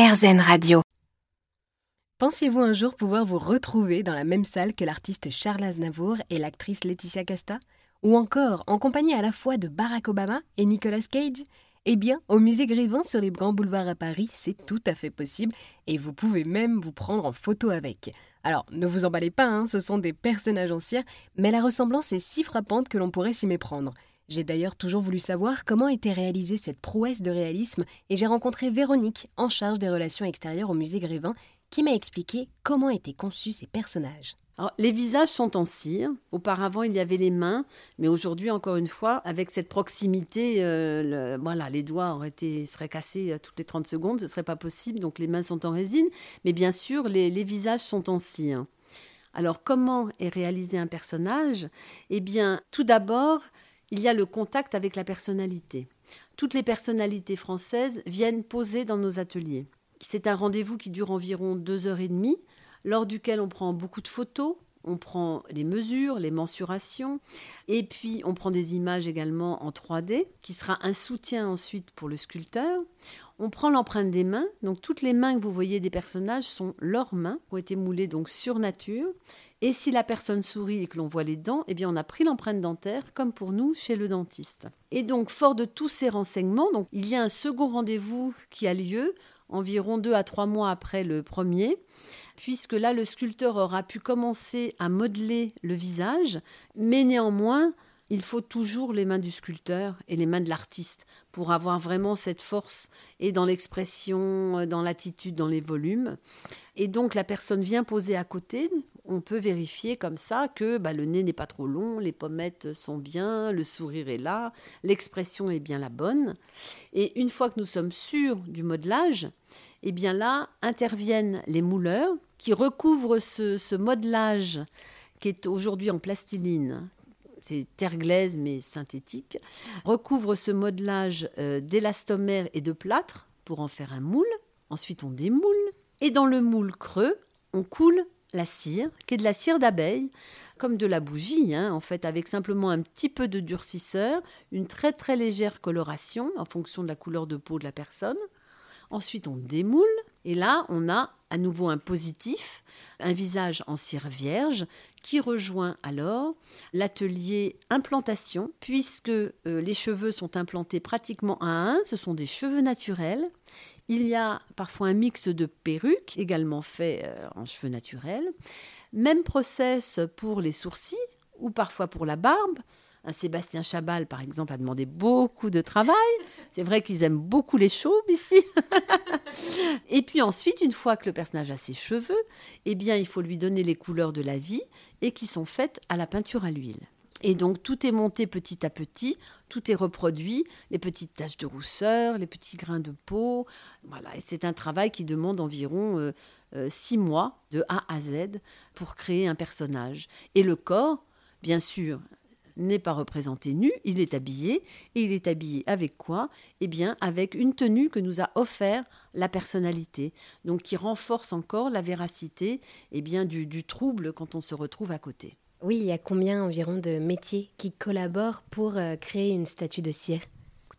RZN Radio. Pensiez-vous un jour pouvoir vous retrouver dans la même salle que l'artiste Charles Aznavour et l'actrice Laetitia Casta? Ou encore en compagnie à la fois de Barack Obama et Nicolas Cage? Eh bien, au musée Grévin sur les grands boulevards à Paris, c'est tout à fait possible et vous pouvez même vous prendre en photo avec. Alors, ne vous emballez pas, hein, ce sont des personnages anciens, mais la ressemblance est si frappante que l'on pourrait s'y méprendre. J'ai d'ailleurs toujours voulu savoir comment était réalisée cette prouesse de réalisme et j'ai rencontré Véronique, en charge des relations extérieures au musée Grévin, qui m'a expliqué comment étaient conçus ces personnages. les visages sont en cire. Auparavant, il y avait les mains, mais aujourd'hui, encore une fois, avec cette proximité, euh, voilà, les doigts auraient été, seraient cassés euh, toutes les 30 secondes, ce serait pas possible. Donc les mains sont en résine, mais bien sûr, les, les visages sont en cire. Alors, comment est réalisé un personnage? Eh bien, tout d'abord, il y a le contact avec la personnalité. Toutes les personnalités françaises viennent poser dans nos ateliers. C'est un rendez-vous qui dure environ deux heures et demie, lors duquel on prend beaucoup de photos, on prend les mesures, les mensurations, et puis on prend des images également en 3D, qui sera un soutien ensuite pour le sculpteur. On prend l'empreinte des mains, donc toutes les mains que vous voyez des personnages sont leurs mains, qui ont été moulées donc sur nature. Et si la personne sourit et que l'on voit les dents, eh bien on a pris l'empreinte dentaire, comme pour nous chez le dentiste. Et donc, fort de tous ces renseignements, donc, il y a un second rendez-vous qui a lieu environ deux à trois mois après le premier, puisque là, le sculpteur aura pu commencer à modeler le visage, mais néanmoins, il faut toujours les mains du sculpteur et les mains de l'artiste pour avoir vraiment cette force et dans l'expression, dans l'attitude, dans les volumes. Et donc la personne vient poser à côté. On peut vérifier comme ça que bah, le nez n'est pas trop long, les pommettes sont bien, le sourire est là, l'expression est bien la bonne. Et une fois que nous sommes sûrs du modelage, eh bien là interviennent les mouleurs qui recouvrent ce, ce modelage qui est aujourd'hui en plastiline, c'est terre glaise mais synthétique, recouvre ce modelage euh, d'élastomère et de plâtre pour en faire un moule. Ensuite, on démoule. Et dans le moule creux, on coule la cire, qui est de la cire d'abeille, comme de la bougie, hein, en fait, avec simplement un petit peu de durcisseur, une très très légère coloration en fonction de la couleur de peau de la personne. Ensuite, on démoule et là, on a à nouveau un positif, un visage en cire vierge, qui rejoint alors l'atelier implantation, puisque euh, les cheveux sont implantés pratiquement à un, ce sont des cheveux naturels. Il y a parfois un mix de perruques, également fait euh, en cheveux naturels. Même process pour les sourcils ou parfois pour la barbe. Un Sébastien Chabal, par exemple, a demandé beaucoup de travail. C'est vrai qu'ils aiment beaucoup les chauves ici. et puis ensuite, une fois que le personnage a ses cheveux, eh bien, il faut lui donner les couleurs de la vie et qui sont faites à la peinture à l'huile. Et donc tout est monté petit à petit, tout est reproduit, les petites taches de rousseur, les petits grains de peau. Voilà, c'est un travail qui demande environ euh, euh, six mois de A à Z pour créer un personnage. Et le corps, bien sûr, n'est pas représenté nu, il est habillé. Et il est habillé avec quoi? Eh bien, avec une tenue que nous a offert la personnalité, donc qui renforce encore la véracité eh bien, du, du trouble quand on se retrouve à côté. Oui, il y a combien environ de métiers qui collaborent pour euh, créer une statue de cire?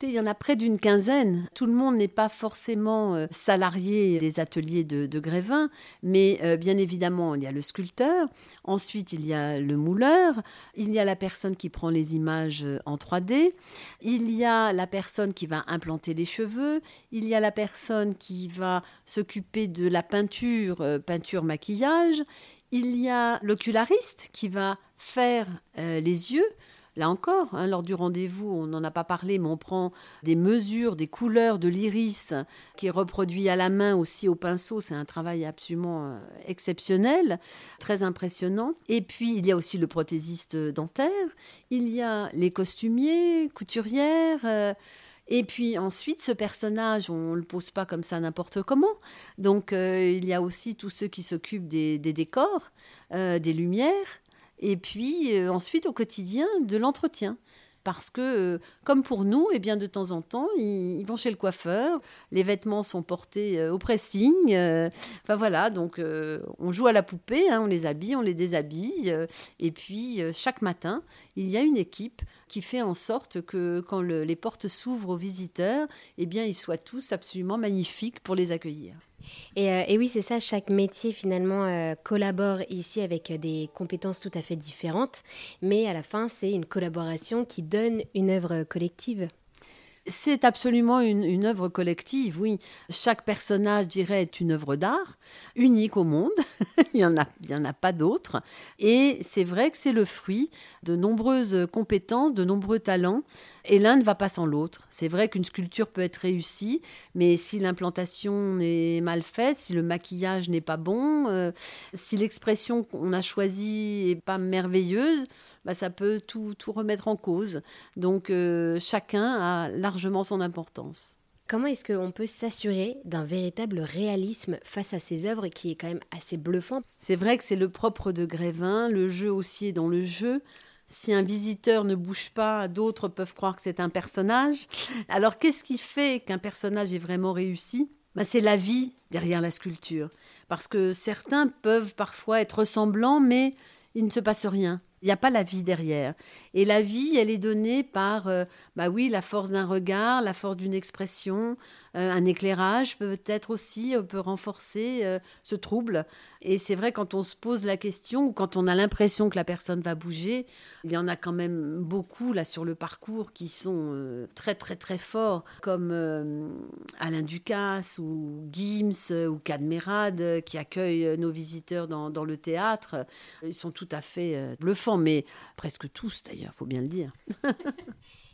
Il y en a près d'une quinzaine. Tout le monde n'est pas forcément euh, salarié des ateliers de, Grévin, mais euh, bien évidemment, il y a le sculpteur, ensuite il y a le mouleur, il y a la personne qui prend les images euh, en 3D, il y a la personne qui va implanter les cheveux, il y a la personne qui va s'occuper de la peinture, peinture, maquillage, il y a l'oculariste qui va faire les yeux. Là encore, hein, lors du rendez-vous, on n'en a pas parlé, mais on prend des mesures, des couleurs de l'iris qui est reproduit à la main aussi au pinceau. C'est un travail absolument euh, exceptionnel, très impressionnant. Et puis, il y a aussi le prothésiste dentaire, il y a les costumiers, couturières. Euh, et puis ensuite, ce personnage, on ne le pose pas comme ça n'importe comment. Donc, euh, il y a aussi tous ceux qui s'occupent des, décors, des lumières, et puis euh, ensuite au quotidien de l'entretien. Parce que, euh, comme pour nous, eh bien, de temps en temps, ils, vont chez le coiffeur, les vêtements sont portés euh, au pressing. enfin voilà, donc on joue à la poupée, hein, on les habille, on les déshabille. et puis, chaque matin, il y a une équipe qui fait en sorte que quand les portes s'ouvrent aux visiteurs, eh bien, ils soient tous absolument magnifiques pour les accueillir. Et, oui, c'est ça, chaque métier finalement collabore ici avec des compétences tout à fait différentes, mais à la fin, c'est une collaboration qui donne une œuvre collective. C'est absolument une, œuvre collective, oui. Chaque personnage, je dirais, est une œuvre d'art, unique au monde. il n'y en, a, en a pas d'autres. Et c'est vrai que c'est le fruit de nombreuses compétences, de nombreux talents. Et l'un ne va pas sans l'autre. C'est vrai qu'une sculpture peut être réussie, mais si l'implantation est mal faite, si le maquillage n'est pas bon, euh, si l'expression qu'on a choisie n'est pas merveilleuse, bah, ça peut tout, remettre en cause. Donc euh, chacun a largement son importance. Comment est-ce qu'on peut s'assurer d'un véritable réalisme face à ces œuvres qui est quand même assez bluffant? C'est vrai que c'est le propre de Grévin, le jeu aussi est dans le jeu. Si un visiteur ne bouge pas, d'autres peuvent croire que c'est un personnage. Alors qu'est-ce qui fait qu'un personnage est vraiment réussi? Bah, C'est la vie derrière la sculpture. Parce que certains peuvent parfois être ressemblants, mais il ne se passe rien. Il n'y a pas la vie derrière. Et la vie, elle est donnée par, euh, bah oui, la force d'un regard, la force d'une expression, euh, un éclairage peut-être aussi euh, peut renforcer ce trouble. Et c'est vrai quand on se pose la question ou quand on a l'impression que la personne va bouger, il y en a quand même beaucoup là sur le parcours qui sont très très très forts, comme Alain Ducasse ou Gims ou Cadmerade qui accueillent nos visiteurs dans, le théâtre. Ils sont tout à fait bluffants mais presque tous d'ailleurs, faut bien le dire.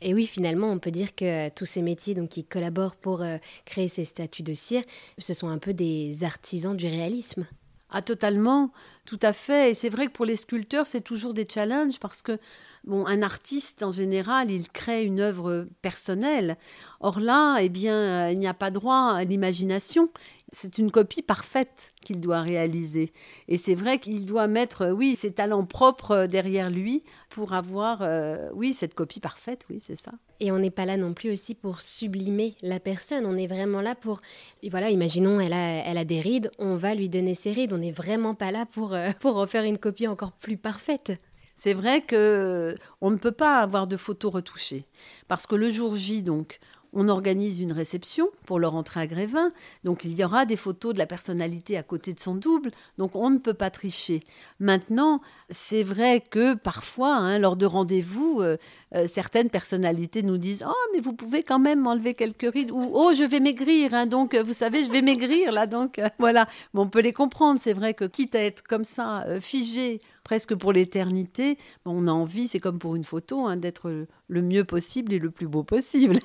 Et oui, finalement, on peut dire que tous ces métiers donc, qui collaborent pour euh, créer ces statues de cire, ce sont un peu des artisans du réalisme. Ah, totalement, tout à fait. Et c'est vrai que pour les sculpteurs, c'est toujours des challenges parce que, bon, un artiste, en général, il crée une œuvre personnelle. Or là, eh bien, euh, il n'y a pas droit à l'imagination. C'est une copie parfaite qu'il doit réaliser. Et c'est vrai qu'il doit mettre, euh, oui, ses talents propres euh, derrière lui pour avoir, euh, oui, cette copie parfaite, oui, c'est ça. Et on n'est pas là non plus aussi pour sublimer la personne. On est vraiment là pour, voilà, imaginons, elle a, elle a des rides, on va lui donner ses rides. On n'est vraiment pas là pour, pour refaire une copie encore plus parfaite. C'est vrai que on ne peut pas avoir de photos retouchées parce que le jour J donc on organise une réception pour leur entrée à Grévin. Donc il y aura des photos de la personnalité à côté de son double. Donc on ne peut pas tricher. Maintenant, c'est vrai que parfois, hein, lors de rendez-vous, euh, euh, certaines personnalités nous disent Oh, mais vous pouvez quand même m'enlever quelques rides. Ou Oh, je vais maigrir. Hein, donc vous savez, je vais maigrir là. Donc euh, voilà. on peut les comprendre. C'est vrai que quitte à être comme ça, figé presque pour l'éternité, on a envie, c'est comme pour une photo, hein, d'être le mieux possible et le plus beau possible.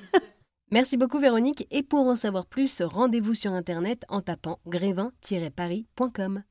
Merci beaucoup Véronique et pour en savoir plus, rendez-vous sur internet en tapant grévin-paris.com.